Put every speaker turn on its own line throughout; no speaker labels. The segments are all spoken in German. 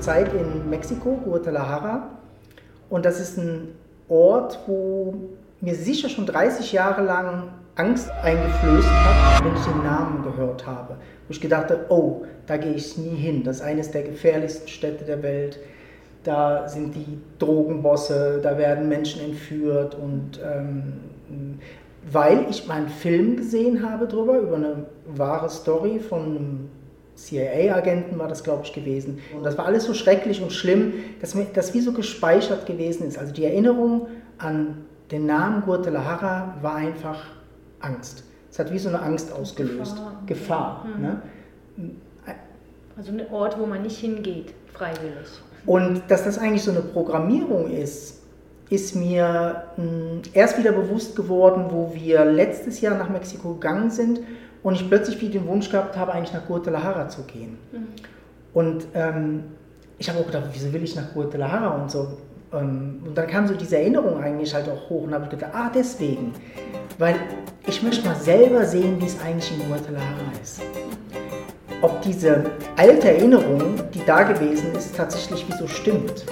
Zeit in Mexiko, Guadalajara. Und das ist ein Ort, wo mir sicher schon 30 Jahre lang Angst eingeflößt hat, wenn ich den Namen gehört habe. Wo ich gedachte, oh, da gehe ich nie hin. Das ist eines der gefährlichsten Städte der Welt. Da sind die Drogenbosse, da werden Menschen entführt und ähm, weil ich mal einen Film gesehen habe drüber, über eine wahre Story von einem CIA-Agenten war das, glaube ich, gewesen. Und das war alles so schrecklich und schlimm, dass mir das wie so gespeichert gewesen ist. Also die Erinnerung an den Namen Guadalajara war einfach Angst. Es hat wie so eine Angst ausgelöst. Gefahr. Gefahr mhm. ne?
Also ein Ort, wo man nicht hingeht, freiwillig.
Und dass das eigentlich so eine Programmierung ist, ist mir mh, hm, erst wieder bewusst geworden, wo wir letztes Jahr nach Mexiko gegangen sind und ich plötzlich wieder den Wunsch gehabt habe, eigentlich nach Guadalajara zu gehen. Mhm. Und ähm, ich habe auch gedacht, wieso will ich nach Guadalajara und so. Ähm, und dann kam so diese Erinnerung eigentlich halt auch hoch und habe gedacht, ah, deswegen. Weil ich möchte mal selber sehen, wie es eigentlich in Guadalajara ist. Ob diese alte Erinnerung, die da gewesen ist, tatsächlich wie so stimmt.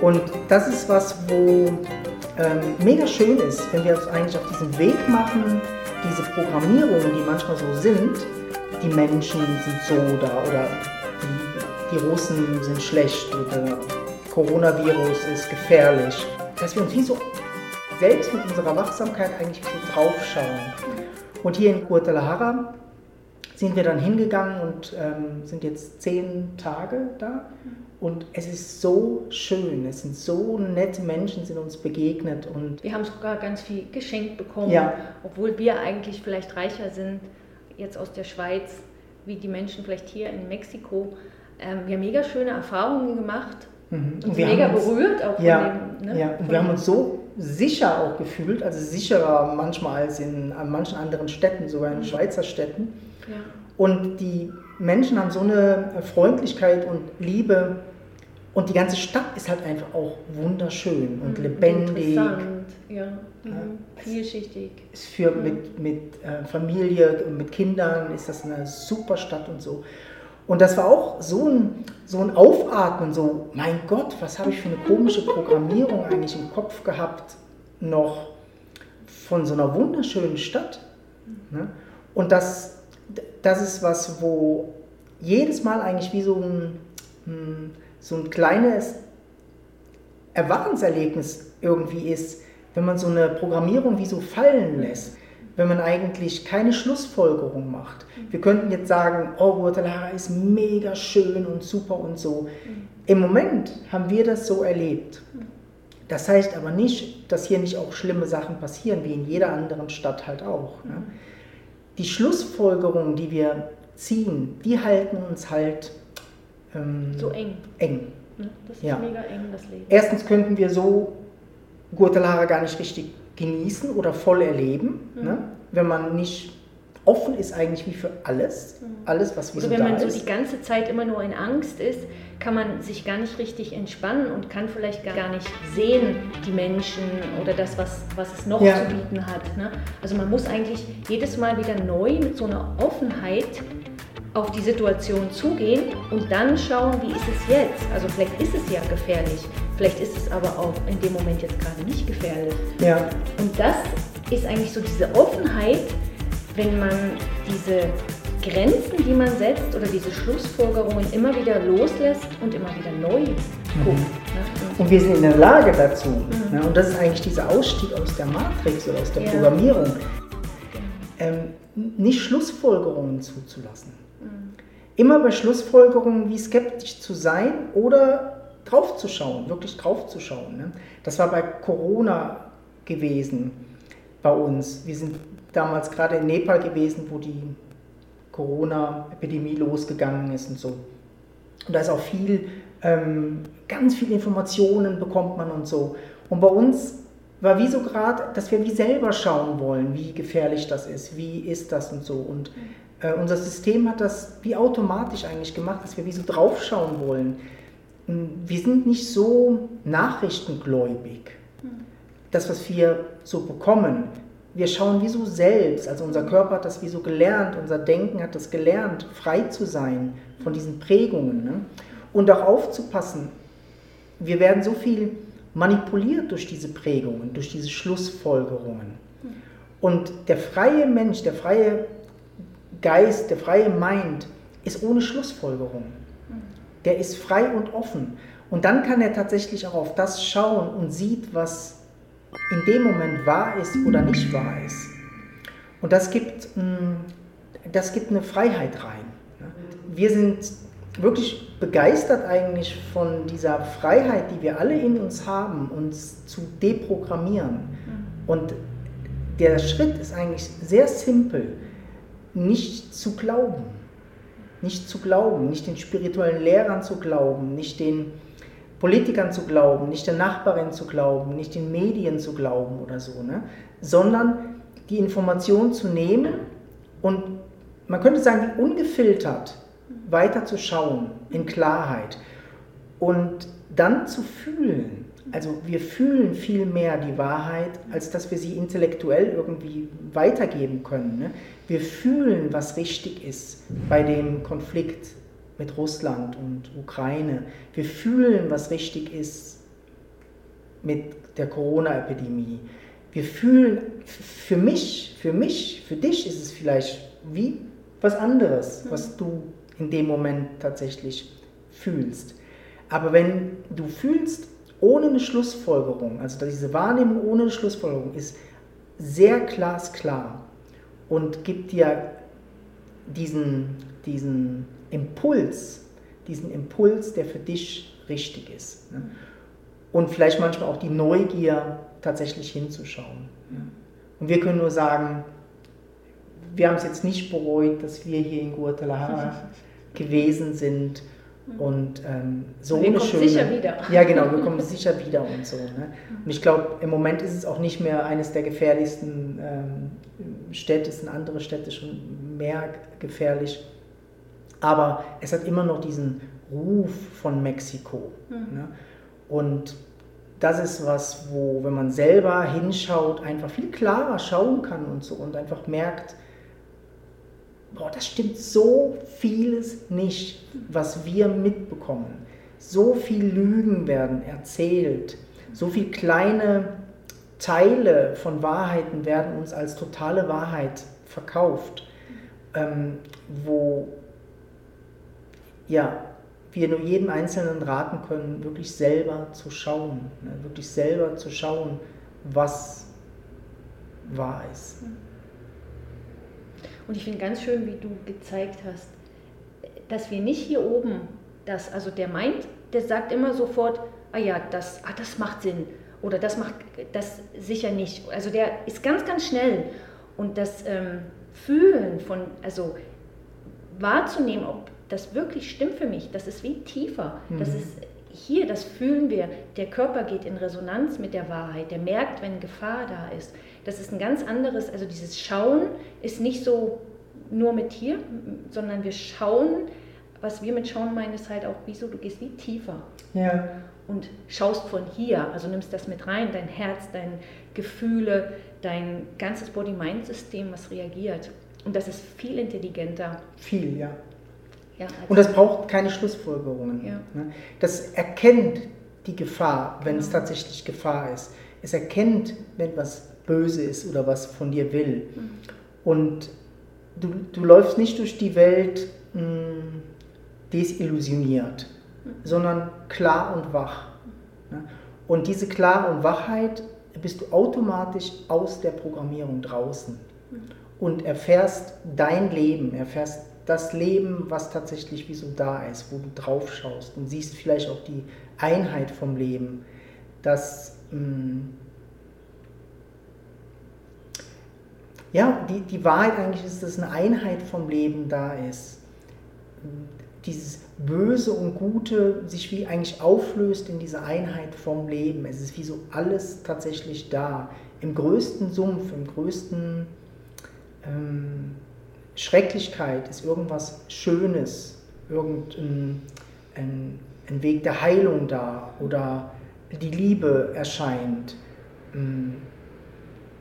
Und das ist was, wo ähm, mega schön ist, wenn wir uns eigentlich auf diesen Weg machen, diese Programmierungen, die manchmal so sind, die Menschen sind so da oder die, die Russen sind schlecht oder Coronavirus ist gefährlich, dass wir uns wie so selbst mit unserer Wachsamkeit eigentlich so draufschauen. Und hier in Guadalajara sind wir dann hingegangen und ähm, sind jetzt zehn Tage da. Und es ist so schön, es sind so nette Menschen, sind uns begegnet. Und
wir haben sogar ganz viel geschenkt bekommen, ja. obwohl wir eigentlich vielleicht reicher sind, jetzt aus der Schweiz, wie die Menschen vielleicht hier in Mexiko. Ähm, wir haben mega schöne Erfahrungen gemacht mhm. und, mega uns, berührt
auch ja, von dem. Ne, ja, und wir haben uns so sicher auch gefühlt, also sicherer manchmal als in manchen anderen Städten, sogar in mhm. Schweizer Städten. Ja. Und die Menschen haben so eine Freundlichkeit und Liebe. Und die ganze Stadt ist halt einfach auch wunderschön und mhm, lebendig.
Interessant, ja. Mhm. Vielschichtig.
Ist für mhm. mit, mit äh, Familie und mit Kindern ist das eine super Stadt und so. Und das war auch so ein, so ein Aufatmen, so, mein Gott, was habe ich für eine komische Programmierung eigentlich im Kopf gehabt, noch von so einer wunderschönen Stadt. Ne? Und das das ist was, wo jedes Mal eigentlich wie so ein, hm, so ein kleines Erwachenserlebnis irgendwie ist, wenn man so eine Programmierung wie so fallen lässt, wenn man eigentlich keine Schlussfolgerung macht. Wir könnten jetzt sagen, oh, Guadalajara ist mega schön und super und so. Im Moment haben wir das so erlebt. Das heißt aber nicht, dass hier nicht auch schlimme Sachen passieren, wie in jeder anderen Stadt halt auch. Ne? Die Schlussfolgerungen, die wir ziehen, die halten uns halt
ähm, so eng.
eng.
Das ist ja. mega eng, das Leben.
Erstens könnten wir so Guadalajara gar nicht richtig genießen oder voll erleben, mhm. ne? wenn man nicht offen ist eigentlich wie für alles, mhm. alles was wir
also
so
wenn man so die ganze Zeit immer nur in Angst ist, kann man sich gar nicht richtig entspannen und kann vielleicht gar nicht sehen die Menschen oder das, was, was es noch ja. zu bieten hat. Ne? Also man muss eigentlich jedes Mal wieder neu mit so einer Offenheit auf die Situation zugehen und dann schauen, wie ist es jetzt? Also vielleicht ist es ja gefährlich, vielleicht ist es aber auch in dem Moment jetzt gerade nicht gefährlich.
Ja.
Und das ist eigentlich so diese Offenheit, wenn man diese Grenzen, die man setzt oder diese Schlussfolgerungen immer wieder loslässt und immer wieder neu guckt. Mhm.
Und wir sind in der Lage dazu. Mhm. Ne? Und das ist eigentlich dieser Ausstieg aus der Matrix oder aus der ja. Programmierung. Ähm, nicht Schlussfolgerungen zuzulassen. Mhm. Immer bei Schlussfolgerungen wie skeptisch zu sein oder draufzuschauen, wirklich draufzuschauen. Ne? Das war bei Corona gewesen bei uns. Wir sind damals gerade in Nepal gewesen, wo die Corona-Epidemie losgegangen ist und so. Und da ist auch viel, ähm, ganz viele Informationen bekommt man und so. Und bei uns war wie so gerade, dass wir wie selber schauen wollen, wie gefährlich das ist, wie ist das und so. Und äh, unser System hat das wie automatisch eigentlich gemacht, dass wir wie so draufschauen wollen. Wir sind nicht so nachrichtengläubig. Hm. Das, was wir so bekommen, wir schauen wie so selbst, also unser Körper hat das wie so gelernt, unser Denken hat das gelernt, frei zu sein von diesen Prägungen. Ne? Und auch aufzupassen, wir werden so viel manipuliert durch diese Prägungen, durch diese Schlussfolgerungen. Und der freie Mensch, der freie Geist, der freie Mind ist ohne Schlussfolgerung. Der ist frei und offen. Und dann kann er tatsächlich auch auf das schauen und sieht, was in dem Moment wahr ist oder nicht wahr ist. Und das gibt, mm, das gibt eine Freiheit rein. Wir sind wirklich begeistert eigentlich von dieser Freiheit, die wir alle in uns haben, uns zu deprogrammieren. Mhm. Und der Schritt ist eigentlich sehr simpel, nicht zu glauben. Nicht zu glauben, nicht den spirituellen Lehrern zu glauben, nicht den Politikern zu glauben, nicht der Nachbarin zu glauben, nicht den Medien zu glauben oder so, ne? sondern die Information zu nehmen und man könnte sagen, ungefiltert weiter zu schauen in Klarheit und dann zu fühlen. Also wir fühlen viel mehr die Wahrheit, als dass wir sie intellektuell irgendwie weitergeben können. Ne? Wir fühlen, was richtig ist bei dem Konflikt mit Russland und Ukraine. Wir fühlen, was richtig ist mit der Corona-Epidemie. Wir fühlen, für mich, für mich, für dich ist es vielleicht wie was anderes, was du in dem Moment tatsächlich fühlst. Aber wenn du fühlst ohne eine Schlussfolgerung, also diese Wahrnehmung ohne eine Schlussfolgerung ist sehr glasklar und gibt dir diesen, diesen Impuls, diesen Impuls, der für dich richtig ist. Ne? Und vielleicht manchmal auch die Neugier, tatsächlich hinzuschauen. Und wir können nur sagen, wir haben es jetzt nicht bereut, dass wir hier in Guadalajara gewesen sind und ähm, so
wir eine kommen schöne, sicher wieder.
Ja, genau, wir kommen sicher wieder und so. Ne? Und ich glaube, im Moment ist es auch nicht mehr eines der gefährlichsten ähm, Städte, es sind andere Städte schon mehr gefährlich. Aber es hat immer noch diesen Ruf von Mexiko. Mhm. Ne? Und das ist was, wo, wenn man selber hinschaut, einfach viel klarer schauen kann und so und einfach merkt, boah, das stimmt so vieles nicht, was wir mitbekommen. So viel Lügen werden erzählt, so viele kleine Teile von Wahrheiten werden uns als totale Wahrheit verkauft, ähm, wo ja, wir nur jedem Einzelnen raten können, wirklich selber zu schauen, ne? wirklich selber zu schauen, was wahr ist.
Und ich finde ganz schön, wie du gezeigt hast, dass wir nicht hier oben, das, also der meint, der sagt immer sofort, ah ja, das, ah, das macht Sinn oder das macht das sicher nicht. Also der ist ganz, ganz schnell. Und das ähm, Fühlen von, also wahrzunehmen, ob das wirklich stimmt für mich, das ist wie tiefer. Mhm. Das ist hier, das fühlen wir. Der Körper geht in Resonanz mit der Wahrheit. Der merkt, wenn Gefahr da ist. Das ist ein ganz anderes, also dieses Schauen ist nicht so nur mit hier, sondern wir schauen, was wir mit Schauen meinen, ist halt auch, wieso du gehst wie tiefer.
Ja.
Und schaust von hier, also nimmst das mit rein, dein Herz, deine Gefühle, dein ganzes Body-Mind-System, was reagiert. Und das ist viel intelligenter.
Viel, ja. Ja also Und das braucht keine Schlussfolgerungen. Ja. Ne? Das erkennt die Gefahr, wenn genau. es tatsächlich Gefahr ist. Es erkennt, wenn was böse ist oder was von dir will. Mhm. Und du, du läufst nicht durch die Welt mh, hm, desillusioniert, mhm. sondern klar und wach. Ne? Und diese Klar und Wachheit bist du automatisch aus der Programmierung draußen mhm. und erfährst dein Leben, erfährst das Leben, was tatsächlich wie so da ist, wo du drauf schaust und siehst vielleicht auch die Einheit vom Leben, dass mh, hm, ja, die, die Wahrheit eigentlich ist, dass eine Einheit vom Leben da ist. Dieses Böse und Gute sich wie eigentlich auflöst in diese Einheit vom Leben. Es ist wie so alles tatsächlich da. Im größten Sumpf, im größten ähm, Schrecklichkeit ist irgendwas Schönes, irgendein ein, ein Weg der Heilung da oder die Liebe erscheint. Ähm,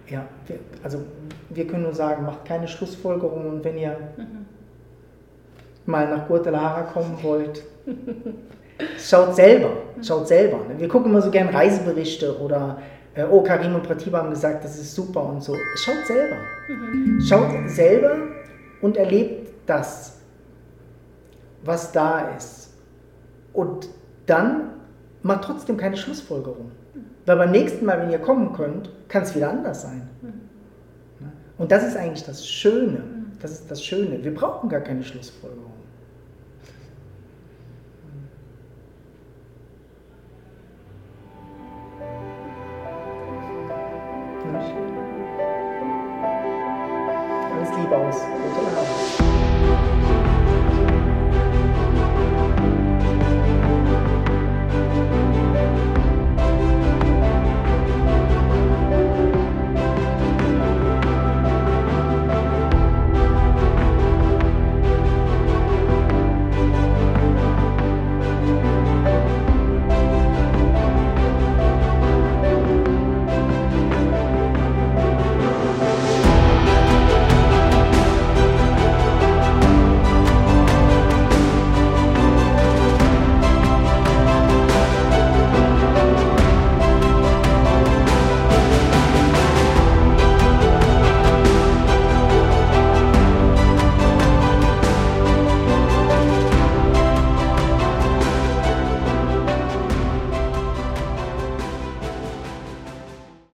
ja, wir, also wir können nur sagen, macht keine Schlussfolgerungen und wenn ihr mhm. mal nach Guadalajara kommen wollt, Schaut selber, schaut selber. Ne? Wir gucken immer so gern Reiseberichte oder äh, oh, Karim und Pratiba haben gesagt, das ist super und so. Schaut selber. Mhm. Schaut selber und erlebt das, was da ist. Und dann macht trotzdem keine Schlussfolgerung. Weil beim nächsten Mal, wenn ihr kommen könnt, kann es wieder anders sein. Und das ist eigentlich das Schöne. Das ist das Schöne. Wir brauchen gar keine Schlussfolgerung.